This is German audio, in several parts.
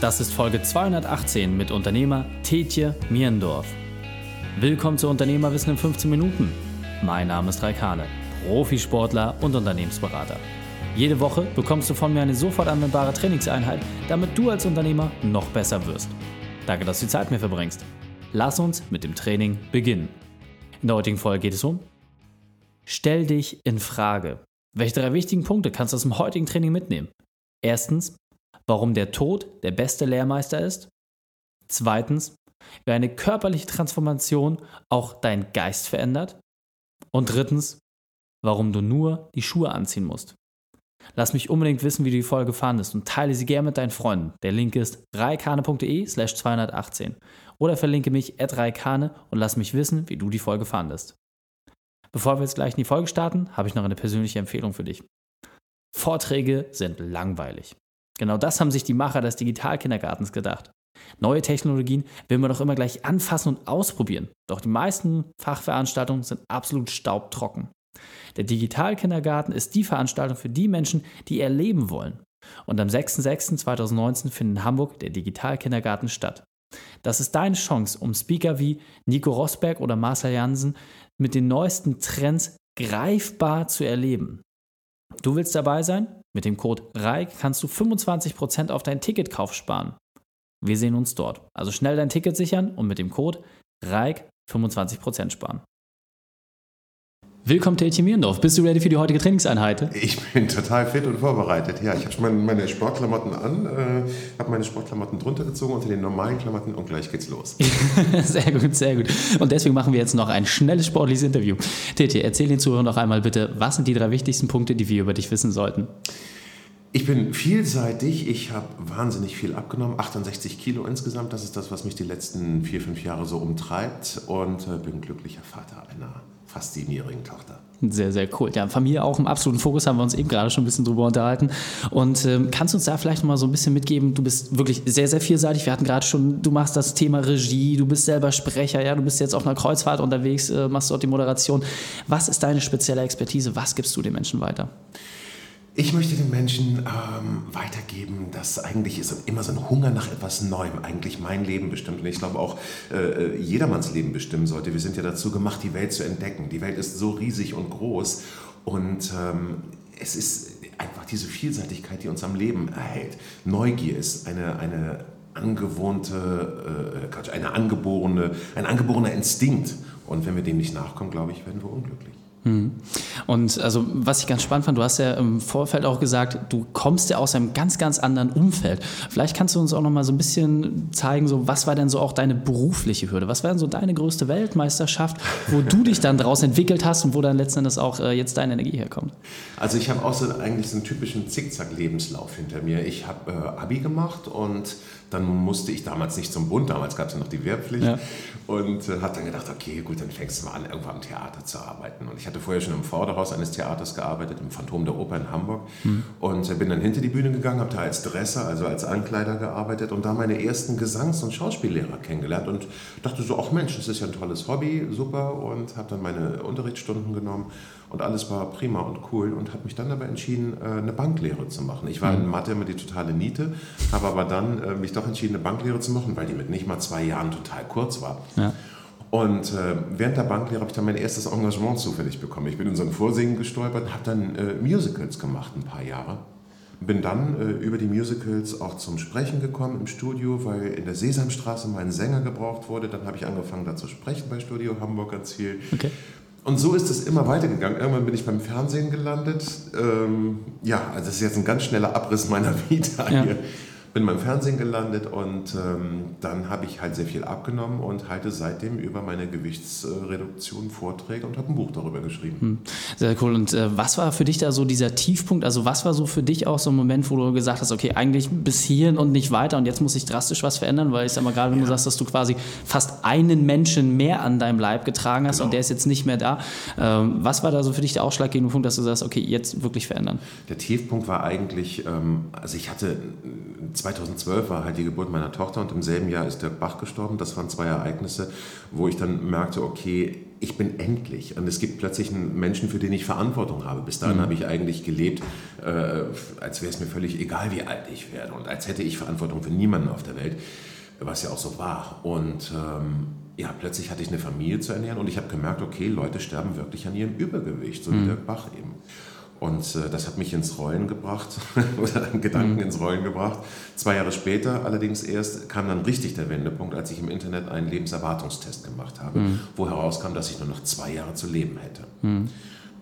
Das ist Folge 218 mit Unternehmer Tetje Mierendorf. Willkommen zu Unternehmerwissen in 15 Minuten. Mein Name ist Raikane, Profisportler und Unternehmensberater. Jede Woche bekommst du von mir eine sofort anwendbare Trainingseinheit, damit du als Unternehmer noch besser wirst. Danke, dass du die Zeit mir verbringst. Lass uns mit dem Training beginnen. In der heutigen Folge geht es um Stell dich in Frage. Welche drei wichtigen Punkte kannst du aus dem heutigen Training mitnehmen? Erstens, warum der Tod der beste Lehrmeister ist. Zweitens, wie eine körperliche Transformation auch deinen Geist verändert. Und drittens, warum du nur die Schuhe anziehen musst. Lass mich unbedingt wissen, wie du die Folge fandest und teile sie gerne mit deinen Freunden. Der Link ist reikane.de slash 218 oder verlinke mich at reikane und lass mich wissen, wie du die Folge fandest. Bevor wir jetzt gleich in die Folge starten, habe ich noch eine persönliche Empfehlung für dich. Vorträge sind langweilig. Genau das haben sich die Macher des Digitalkindergartens gedacht. Neue Technologien will man doch immer gleich anfassen und ausprobieren. Doch die meisten Fachveranstaltungen sind absolut staubtrocken. Der Digitalkindergarten ist die Veranstaltung für die Menschen, die erleben wollen. Und am 6.6.2019 findet in Hamburg der Digitalkindergarten statt. Das ist deine Chance, um Speaker wie Nico Rosberg oder Marcel Jansen mit den neuesten Trends greifbar zu erleben. Du willst dabei sein? Mit dem Code REIK kannst du 25% auf deinen Ticketkauf sparen. Wir sehen uns dort. Also schnell dein Ticket sichern und mit dem Code REIK 25% sparen. Willkommen, Tetje Mierendorf. Bist du ready für die heutige Trainingseinheit? Ich bin total fit und vorbereitet. Ja, ich habe schon meine, Sportklamotten an, äh, habe meine Sportklamotten drunter gezogen unter den normalen Klamotten und gleich geht's los. sehr gut, sehr gut. Und deswegen machen wir jetzt noch ein schnelles sportliches Interview. Tetje, erzähl den Zuhörern noch einmal bitte, was sind die drei wichtigsten Punkte, die wir über dich wissen sollten? Ich bin vielseitig, ich habe wahnsinnig viel abgenommen, 68 Kilo insgesamt, das ist das, was mich die letzten vier, fünf Jahre so umtreibt und äh, bin glücklicher Vater einer fast siebenjährigen Tochter. Sehr, sehr cool. Ja, Familie auch im absoluten Fokus, haben wir uns eben gerade schon ein bisschen drüber unterhalten. Und ähm, kannst du uns da vielleicht noch mal so ein bisschen mitgeben? Du bist wirklich sehr, sehr vielseitig. Wir hatten gerade schon, du machst das Thema Regie, du bist selber Sprecher, ja, du bist jetzt auf einer Kreuzfahrt unterwegs, äh, machst dort die Moderation. Was ist deine spezielle Expertise? Was gibst du den Menschen weiter? Ich möchte den Menschen ähm, weitergeben, dass eigentlich ist immer so ein Hunger nach etwas Neuem eigentlich mein Leben bestimmt und ich glaube auch äh, äh, jedermanns Leben bestimmen sollte. Wir sind ja dazu gemacht, die Welt zu entdecken. Die Welt ist so riesig und groß und ähm, es ist einfach diese Vielseitigkeit, die uns am Leben erhält. Neugier ist eine, eine angewohnte, äh, eine angeborene, ein angeborener Instinkt und wenn wir dem nicht nachkommen, glaube ich, werden wir unglücklich. Mhm. Und also, was ich ganz spannend fand, du hast ja im Vorfeld auch gesagt, du kommst ja aus einem ganz, ganz anderen Umfeld. Vielleicht kannst du uns auch noch mal so ein bisschen zeigen, so was war denn so auch deine berufliche Hürde? Was war denn so deine größte Weltmeisterschaft, wo du dich dann daraus entwickelt hast und wo dann letzten Endes auch äh, jetzt deine Energie herkommt? Also ich habe auch so eigentlich so einen typischen Zickzack-Lebenslauf hinter mir. Ich habe äh, Abi gemacht und dann musste ich damals nicht zum Bund, damals gab es ja noch die Wehrpflicht ja. und äh, habe dann gedacht, okay, gut, dann fängst du mal an, irgendwann am Theater zu arbeiten. Und ich hatte vorher schon im Vorderhaus eines Theaters gearbeitet, im Phantom der Oper in Hamburg mhm. und äh, bin dann hinter die Bühne gegangen, habe da als Dresser, also als Ankleider gearbeitet und da meine ersten Gesangs- und Schauspiellehrer kennengelernt und dachte so, ach Mensch, das ist ja ein tolles Hobby, super und habe dann meine Unterrichtsstunden genommen und alles war prima und cool und habe mich dann aber entschieden, äh, eine Banklehre zu machen. Ich war in mhm. Mathe immer die totale Niete, habe aber dann äh, mich doch entschieden, eine Banklehre zu machen, weil die mit nicht mal zwei Jahren total kurz war. Ja. Und äh, während der Banklehre habe ich dann mein erstes Engagement zufällig bekommen. Ich bin in so ein Vorsingen gestolpert, habe dann äh, Musicals gemacht, ein paar Jahre. Bin dann äh, über die Musicals auch zum Sprechen gekommen im Studio, weil in der Sesamstraße mein Sänger gebraucht wurde. Dann habe ich angefangen, da zu sprechen bei Studio Hamburg ganz viel. Okay. Und so ist es immer weitergegangen. Irgendwann bin ich beim Fernsehen gelandet. Ähm, ja, also das ist jetzt ein ganz schneller Abriss meiner Vita ja. hier bin beim Fernsehen gelandet und ähm, dann habe ich halt sehr viel abgenommen und halte seitdem über meine Gewichtsreduktion Vorträge und habe ein Buch darüber geschrieben. Hm. Sehr cool. Und äh, was war für dich da so dieser Tiefpunkt? Also was war so für dich auch so ein Moment, wo du gesagt hast, okay, eigentlich bis hierhin und nicht weiter und jetzt muss ich drastisch was verändern? Weil ich sag mal, gerade wenn ja. du sagst, dass du quasi fast einen Menschen mehr an deinem Leib getragen hast genau. und der ist jetzt nicht mehr da. Ähm, was war da so für dich der ausschlaggebende Punkt, dass du sagst, okay, jetzt wirklich verändern? Der Tiefpunkt war eigentlich, ähm, also ich hatte 2012 war halt die Geburt meiner Tochter und im selben Jahr ist der Bach gestorben. Das waren zwei Ereignisse, wo ich dann merkte, okay, ich bin endlich und es gibt plötzlich einen Menschen, für den ich Verantwortung habe. Bis dahin mhm. habe ich eigentlich gelebt, äh, als wäre es mir völlig egal, wie alt ich werde und als hätte ich Verantwortung für niemanden auf der Welt, was ja auch so war. Und ähm, ja, plötzlich hatte ich eine Familie zu ernähren und ich habe gemerkt, okay, Leute sterben wirklich an ihrem Übergewicht, so wie mhm. Dirk Bach eben. Und äh, das hat mich ins Rollen gebracht oder Gedanken mhm. ins Rollen gebracht. Zwei Jahre später allerdings erst kam dann richtig der Wendepunkt, als ich im Internet einen Lebenserwartungstest gemacht habe, mhm. wo herauskam, dass ich nur noch zwei Jahre zu leben hätte. Mhm.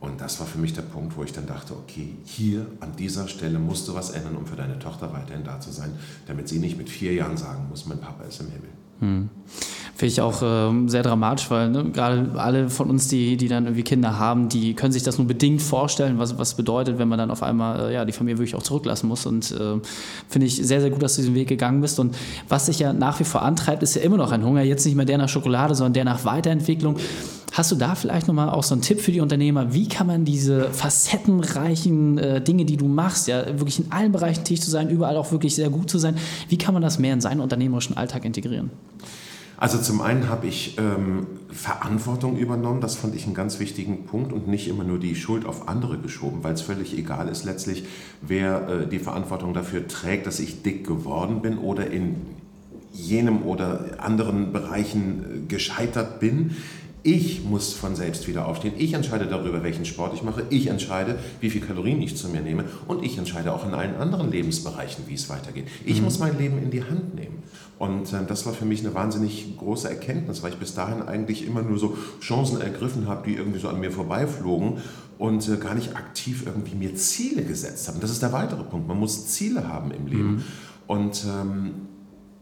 Und das war für mich der Punkt, wo ich dann dachte, okay, hier an dieser Stelle musst du was ändern, um für deine Tochter weiterhin da zu sein, damit sie nicht mit vier Jahren sagen muss, mein Papa ist im Himmel. Finde ich auch äh, sehr dramatisch, weil ne, gerade alle von uns, die, die dann irgendwie Kinder haben, die können sich das nur bedingt vorstellen, was was bedeutet, wenn man dann auf einmal äh, ja, die Familie wirklich auch zurücklassen muss. Und äh, finde ich sehr, sehr gut, dass du diesen Weg gegangen bist. Und was sich ja nach wie vor antreibt, ist ja immer noch ein Hunger. Jetzt nicht mehr der nach Schokolade, sondern der nach Weiterentwicklung. Hast du da vielleicht nochmal auch so einen Tipp für die Unternehmer? Wie kann man diese facettenreichen äh, Dinge, die du machst, ja wirklich in allen Bereichen tätig zu sein, überall auch wirklich sehr gut zu sein, wie kann man das mehr in seinen unternehmerischen Alltag integrieren? Also zum einen habe ich ähm, Verantwortung übernommen, das fand ich einen ganz wichtigen Punkt und nicht immer nur die Schuld auf andere geschoben, weil es völlig egal ist letztlich, wer äh, die Verantwortung dafür trägt, dass ich dick geworden bin oder in jenem oder anderen Bereichen äh, gescheitert bin. Ich muss von selbst wieder aufstehen. Ich entscheide darüber, welchen Sport ich mache. Ich entscheide, wie viel Kalorien ich zu mir nehme. Und ich entscheide auch in allen anderen Lebensbereichen, wie es weitergeht. Ich mhm. muss mein Leben in die Hand nehmen. Und äh, das war für mich eine wahnsinnig große Erkenntnis, weil ich bis dahin eigentlich immer nur so Chancen ergriffen habe, die irgendwie so an mir vorbeiflogen und äh, gar nicht aktiv irgendwie mir Ziele gesetzt habe. Und das ist der weitere Punkt. Man muss Ziele haben im Leben. Mhm. Und ähm,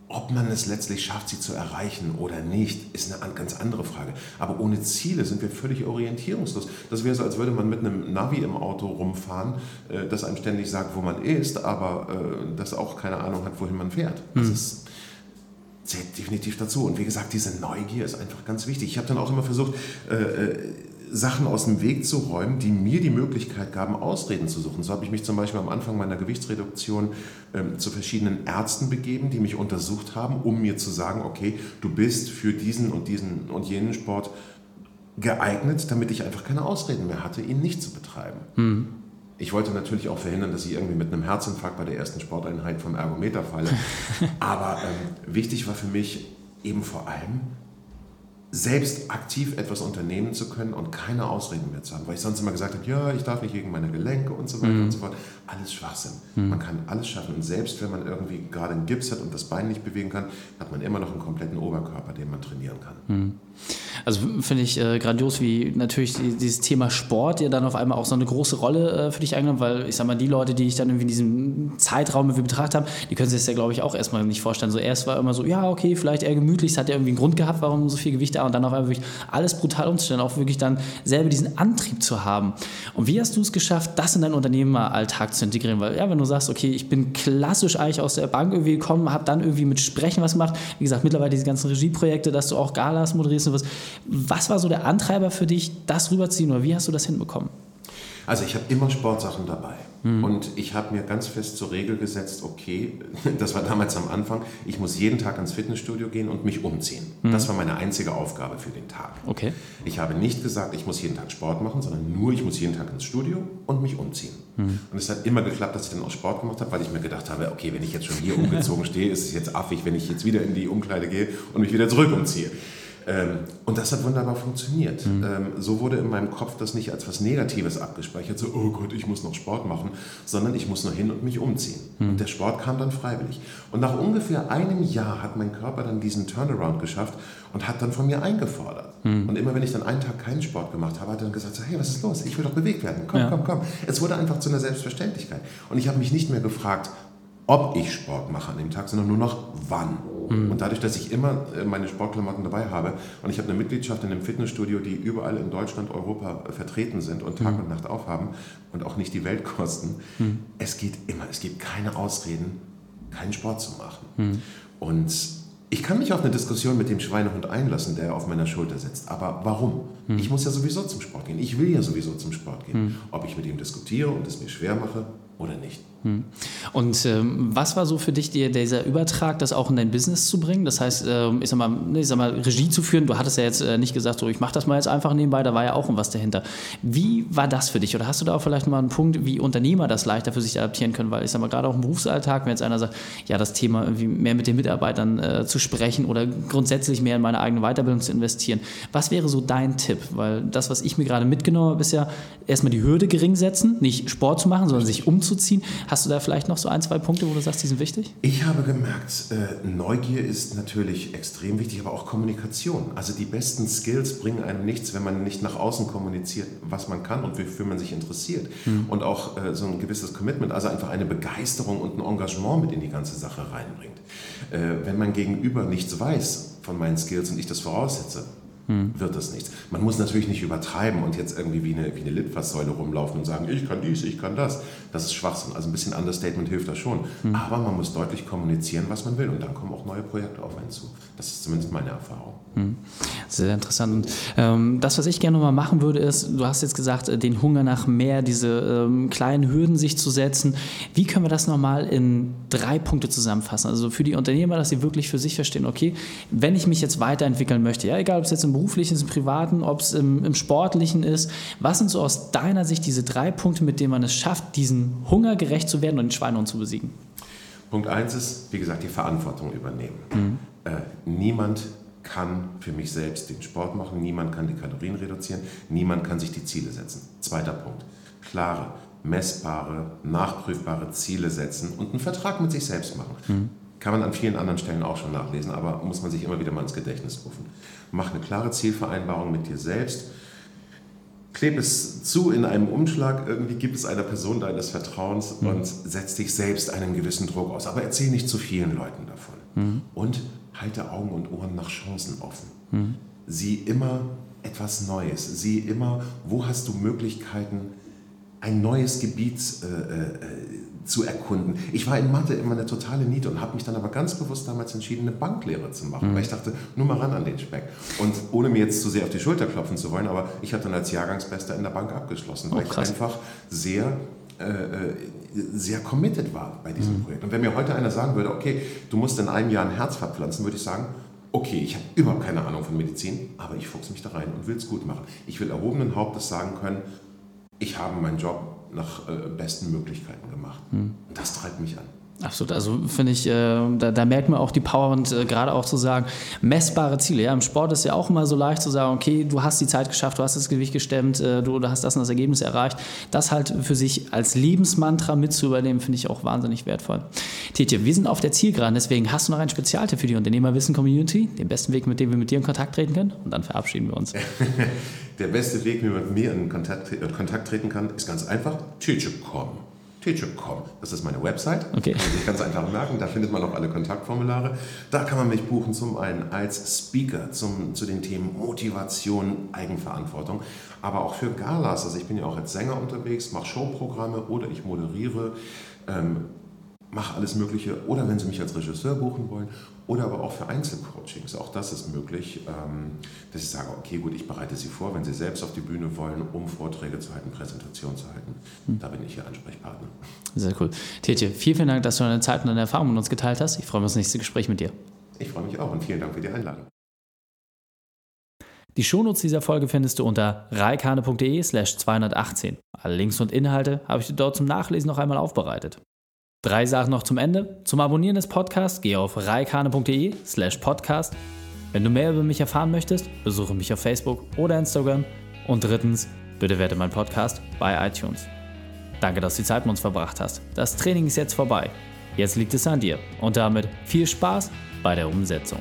ob man es letztlich schafft, sie zu erreichen oder nicht, ist eine ganz andere Frage. Aber ohne Ziele sind wir völlig orientierungslos. Das wäre so, als würde man mit einem Navi im Auto rumfahren, äh, das einem ständig sagt, wo man ist, aber äh, das auch keine Ahnung hat, wohin man fährt. Das mhm. ist zählt definitiv dazu. Und wie gesagt, diese Neugier ist einfach ganz wichtig. Ich habe dann auch immer versucht, äh, Sachen aus dem Weg zu räumen, die mir die Möglichkeit gaben, Ausreden zu suchen. So habe ich mich zum Beispiel am Anfang meiner Gewichtsreduktion ähm, zu verschiedenen Ärzten begeben, die mich untersucht haben, um mir zu sagen, okay, du bist für diesen und diesen und jenen Sport geeignet, damit ich einfach keine Ausreden mehr hatte, ihn nicht zu betreiben. Mhm. Ich wollte natürlich auch verhindern, dass ich irgendwie mit einem Herzinfarkt bei der ersten Sporteinheit vom Ergometer falle. Aber ähm, wichtig war für mich eben vor allem, selbst aktiv etwas unternehmen zu können und keine Ausreden mehr zu haben. Weil ich sonst immer gesagt habe, ja, ich darf nicht gegen meine Gelenke und so weiter mhm. und so fort. Alles Schwachsinn. Mhm. Man kann alles schaffen. Und selbst wenn man irgendwie gerade einen Gips hat und das Bein nicht bewegen kann, hat man immer noch einen kompletten Oberkörper, den man trainieren kann. Mhm. Also finde ich äh, grandios, wie natürlich dieses Thema Sport ja dann auf einmal auch so eine große Rolle äh, für dich eingenommen, weil ich sag mal, die Leute, die ich dann irgendwie in diesem Zeitraum irgendwie betrachtet habe, die können sich das ja, glaube ich, auch erstmal nicht vorstellen. So erst war immer so, ja, okay, vielleicht eher gemütlich, es hat ja irgendwie einen Grund gehabt, warum so viel Gewicht da und dann auf einmal wirklich alles brutal umzustellen, auch wirklich dann selber diesen Antrieb zu haben. Und wie hast du es geschafft, das in deinen Unternehmeralltag zu integrieren? Weil, ja, wenn du sagst, okay, ich bin klassisch eigentlich aus der Bank irgendwie gekommen, habe dann irgendwie mit Sprechen was gemacht, wie gesagt, mittlerweile diese ganzen Regieprojekte, dass du auch Galas moderierst und was. Was war so der Antreiber für dich, das rüberziehen oder wie hast du das hinbekommen? Also ich habe immer Sportsachen dabei. Mhm. Und ich habe mir ganz fest zur Regel gesetzt, okay, das war damals am Anfang, ich muss jeden Tag ins Fitnessstudio gehen und mich umziehen. Mhm. Das war meine einzige Aufgabe für den Tag. Okay. Ich habe nicht gesagt, ich muss jeden Tag Sport machen, sondern nur, ich muss jeden Tag ins Studio und mich umziehen. Mhm. Und es hat immer geklappt, dass ich dann auch Sport gemacht habe, weil ich mir gedacht habe, okay, wenn ich jetzt schon hier umgezogen stehe, ist es jetzt affig, wenn ich jetzt wieder in die Umkleide gehe und mich wieder zurück umziehe. Ähm, und das hat wunderbar funktioniert. Mhm. Ähm, so wurde in meinem Kopf das nicht als was Negatives abgespeichert, so, oh Gott, ich muss noch Sport machen, sondern ich muss nur hin und mich umziehen. Mhm. Und der Sport kam dann freiwillig. Und nach ungefähr einem Jahr hat mein Körper dann diesen Turnaround geschafft und hat dann von mir eingefordert. Mhm. Und immer wenn ich dann einen Tag keinen Sport gemacht habe, hat er dann gesagt, so, hey, was ist los? Ich will doch bewegt werden. Komm, ja. komm, komm. Es wurde einfach zu einer Selbstverständlichkeit. Und ich habe mich nicht mehr gefragt, ob ich Sport mache an dem Tag, sondern nur noch wann. Mhm. Und dadurch, dass ich immer äh, meine Sportklamotten dabei habe und ich habe eine Mitgliedschaft in einem Fitnessstudio, die überall in Deutschland, Europa vertreten sind und Tag mhm. und Nacht aufhaben und auch nicht die Welt kosten, mhm. es geht immer, es gibt keine Ausreden, keinen Sport zu machen. Mhm. Und ich kann mich auf eine Diskussion mit dem Schweinehund einlassen, der auf meiner Schulter sitzt. Aber warum? Hm. Ich muss ja sowieso zum Sport gehen. Ich will ja sowieso zum Sport gehen. Hm. Ob ich mit ihm diskutiere und es mir schwer mache oder nicht. Hm. Und ähm, was war so für dich die, dieser Übertrag, das auch in dein Business zu bringen? Das heißt, ähm, ich, sag mal, ich sag mal, Regie zu führen. Du hattest ja jetzt äh, nicht gesagt, so ich mache das mal jetzt einfach nebenbei, da war ja auch was dahinter. Wie war das für dich? Oder hast du da auch vielleicht mal einen Punkt, wie Unternehmer das leichter für sich adaptieren können? Weil ich sag mal, gerade auch im Berufsalltag, wenn jetzt einer sagt, ja, das Thema irgendwie mehr mit den Mitarbeitern äh, zu sprechen oder grundsätzlich mehr in meine eigene Weiterbildung zu investieren. Was wäre so dein Tipp? Weil das, was ich mir gerade mitgenommen habe, ist ja erstmal die Hürde gering setzen, nicht Sport zu machen, sondern sich umzuziehen. Hast du da vielleicht noch so ein, zwei Punkte, wo du sagst, die sind wichtig? Ich habe gemerkt, äh, Neugier ist natürlich extrem wichtig, aber auch Kommunikation. Also die besten Skills bringen einem nichts, wenn man nicht nach außen kommuniziert, was man kann und wofür man sich interessiert. Mhm. Und auch äh, so ein gewisses Commitment, also einfach eine Begeisterung und ein Engagement mit in die ganze Sache reinbringt. Äh, wenn man gegenüber nichts weiß von meinen Skills und ich das voraussetze, hm. wird das nichts. Man muss natürlich nicht übertreiben und jetzt irgendwie wie eine, wie eine Litfaßsäule rumlaufen und sagen, ich kann dies, ich kann das. Das ist Schwachsinn. Also ein bisschen Understatement hilft da schon. Hm. Aber man muss deutlich kommunizieren, was man will und dann kommen auch neue Projekte auf einen zu. Das ist zumindest meine Erfahrung. Hm. Sehr interessant. Und, ähm, das, was ich gerne nochmal machen würde, ist, du hast jetzt gesagt, äh, den Hunger nach mehr, diese ähm, kleinen Hürden sich zu setzen. Wie können wir das nochmal in drei Punkte zusammenfassen? Also für die Unternehmer, dass sie wirklich für sich verstehen, okay, wenn ich mich jetzt weiterentwickeln möchte, ja, egal ob es jetzt im beruflichen ist, im privaten, ob es im, im sportlichen ist, was sind so aus deiner Sicht diese drei Punkte, mit denen man es schafft, diesen Hunger gerecht zu werden und den Schweinehund zu besiegen? Punkt eins ist, wie gesagt, die Verantwortung übernehmen. Mhm. Äh, niemand kann für mich selbst den Sport machen, niemand kann die Kalorien reduzieren, niemand kann sich die Ziele setzen. Zweiter Punkt, klare, messbare, nachprüfbare Ziele setzen und einen Vertrag mit sich selbst machen. Mhm. Kann man an vielen anderen Stellen auch schon nachlesen, aber muss man sich immer wieder mal ins Gedächtnis rufen. Mach eine klare Zielvereinbarung mit dir selbst. Klebe es zu in einem Umschlag, irgendwie gibt es einer Person deines Vertrauens mhm. und setz dich selbst einen gewissen Druck aus. Aber erzähl nicht zu vielen Leuten davon. Mhm. Und halte Augen und Ohren nach Chancen offen. Mhm. Sieh immer etwas Neues. Sieh immer, wo hast du Möglichkeiten, ein neues Gebiet äh, äh, zu erkunden. Ich war in Mathe immer eine totale Niete und habe mich dann aber ganz bewusst damals entschieden, eine Banklehre zu machen, mhm. weil ich dachte, nur mal ran an den Speck. Und ohne mir jetzt zu sehr auf die Schulter klopfen zu wollen, aber ich habe dann als Jahrgangsbester in der Bank abgeschlossen, weil oh, ich einfach sehr äh, äh, sehr committed war bei diesem mhm. Projekt. Und wenn mir heute einer sagen würde, okay, du musst in einem Jahr ein Herz verpflanzen, würde ich sagen, okay, ich habe überhaupt keine Ahnung von Medizin, aber ich fuchse mich da rein und will es gut machen. Ich will erhobenen Hauptes sagen können, ich habe meinen Job nach äh, besten Möglichkeiten gemacht. Und das treibt mich an. Absolut, also finde ich, äh, da, da, merkt man auch die Power und äh, gerade auch zu sagen, messbare Ziele. Ja, im Sport ist ja auch immer so leicht zu sagen, okay, du hast die Zeit geschafft, du hast das Gewicht gestemmt, äh, du, du hast das und das Ergebnis erreicht. Das halt für sich als Lebensmantra mit zu übernehmen, finde ich auch wahnsinnig wertvoll. Tietje, wir sind auf der Zielgeraden, deswegen hast du noch einen Spezialtipp für die Unternehmerwissen-Community, den besten Weg, mit dem wir mit dir in Kontakt treten können und dann verabschieden wir uns. der beste Weg, wie man mit mir in Kontakt, in Kontakt treten kann, ist ganz einfach, Tietje.com teacher.com. Das ist meine Website. Okay. Kann sich ganz einfach merken. Da findet man auch alle Kontaktformulare. Da kann man mich buchen zum einen als Speaker zum, zu den Themen Motivation, Eigenverantwortung, aber auch für Galas. Also ich bin ja auch als Sänger unterwegs, mache Showprogramme oder ich moderiere. Ähm, mache alles Mögliche. Oder wenn Sie mich als Regisseur buchen wollen oder aber auch für Einzelcoachings. Auch das ist möglich, ähm, dass ich sage, okay, gut, ich bereite Sie vor, wenn Sie selbst auf die Bühne wollen, um Vorträge zu halten, Präsentationen zu halten. Hm. Da bin ich Ihr Ansprechpartner. Sehr cool. Tietje, vielen, vielen Dank, dass du deine Zeit und deine Erfahrungen mit uns geteilt hast. Ich freue mich auf das nächste Gespräch mit dir. Ich freue mich auch und vielen Dank für die Einladung. Die Shownotes dieser Folge findest du unter reikane.de slash 218. Alle Links und Inhalte habe ich dir dort zum Nachlesen noch einmal aufbereitet. Drei Sachen noch zum Ende. Zum Abonnieren des Podcasts gehe auf reikane.de slash podcast. Wenn du mehr über mich erfahren möchtest, besuche mich auf Facebook oder Instagram. Und drittens, bitte werte meinen Podcast bei iTunes. Danke, dass du die Zeit mit uns verbracht hast. Das Training ist jetzt vorbei. Jetzt liegt es an dir. Und damit viel Spaß bei der Umsetzung.